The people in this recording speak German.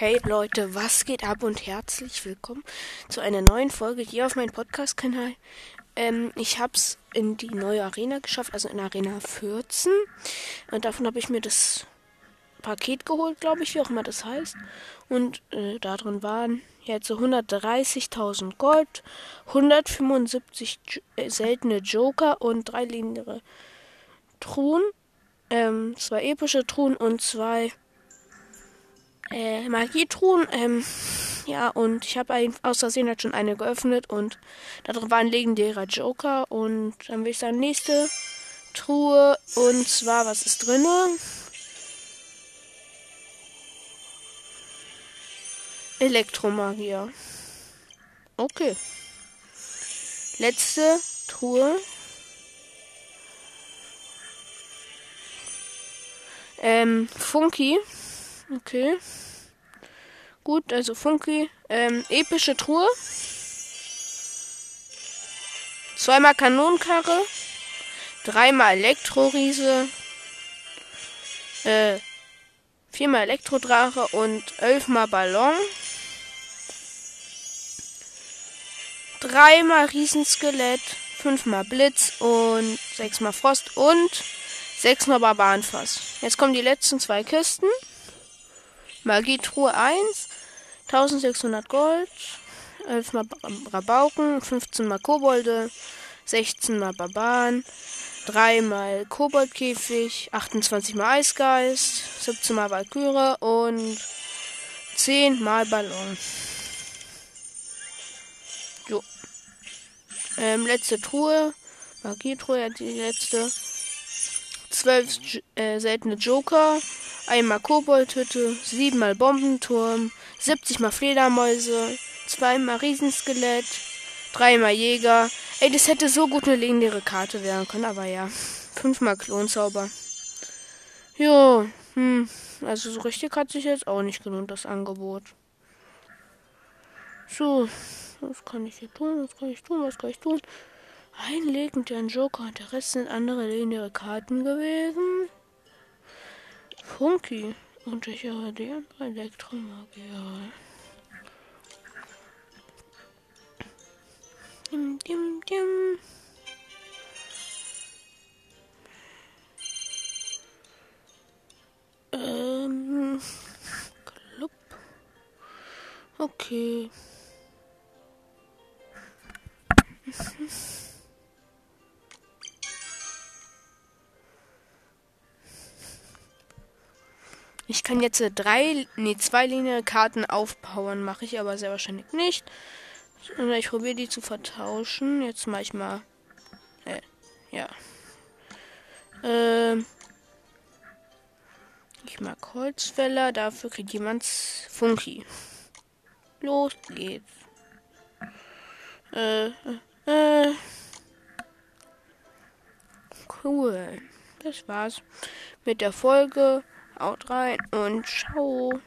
Hey Leute, was geht ab und herzlich willkommen zu einer neuen Folge hier auf meinem Podcast-Kanal. Ähm, ich hab's in die neue Arena geschafft, also in Arena 14. Und davon habe ich mir das Paket geholt, glaube ich, wie auch immer das heißt. Und äh, da drin waren jetzt so 130.000 Gold, 175 äh, seltene Joker und drei legendäre Truhen. Ähm, zwei epische Truhen und zwei äh, Magietruhen. Ähm, ja, und ich habe aus Versehen halt schon eine geöffnet und da drin war ein legendärer Joker. Und dann will ich sagen, nächste Truhe. Und zwar, was ist drinne? Elektromagier. Okay. Letzte Truhe. Ähm, Funky. Okay. Gut, also Funky. Ähm, epische Truhe. Zweimal Kanonenkarre. Dreimal Elektroriese. Äh, viermal Elektrodrache und elfmal Ballon. Dreimal Riesenskelett, fünfmal Blitz und sechsmal Frost und sechsmal Barbarenfass. Jetzt kommen die letzten zwei Kisten. Magietruhe 1, 1600 Gold, 11 mal Rabauken, 15 mal Kobolde, 16 mal Barbaren, 3 mal Koboldkäfig, 28 mal Eisgeist, 17 mal Valkyrie und 10 mal Ballon. Jo. Ähm, letzte Truhe. Magietruhe, die letzte. 12 äh, seltene Joker einmal Koboldhütte, siebenmal Bombenturm, 70 mal Fledermäuse, zweimal Riesenskelett, dreimal Jäger. Ey, das hätte so gut eine legendäre Karte werden können, aber ja. Fünfmal Klonzauber. Jo, hm. Also so richtig hat sich jetzt auch nicht gelohnt, das Angebot. So, was kann ich hier tun? Was kann ich tun? Was kann ich tun? Ein legendären Joker und der Rest sind andere legendäre Karten gewesen. Funky und ich höre den Elektromagier. Dim, dim, dim. Ähm, Club. Okay. Ich kann jetzt drei, nee, zwei Linienkarten aufbauen, mache ich aber sehr wahrscheinlich nicht. Ich probiere die zu vertauschen. Jetzt mache ich mal. Äh, ja. Ähm. Ich mag Holzfäller, dafür kriegt jemand Funky. Los geht's. Äh, äh, äh. Cool. Das war's mit der Folge. Haut rein und ciao.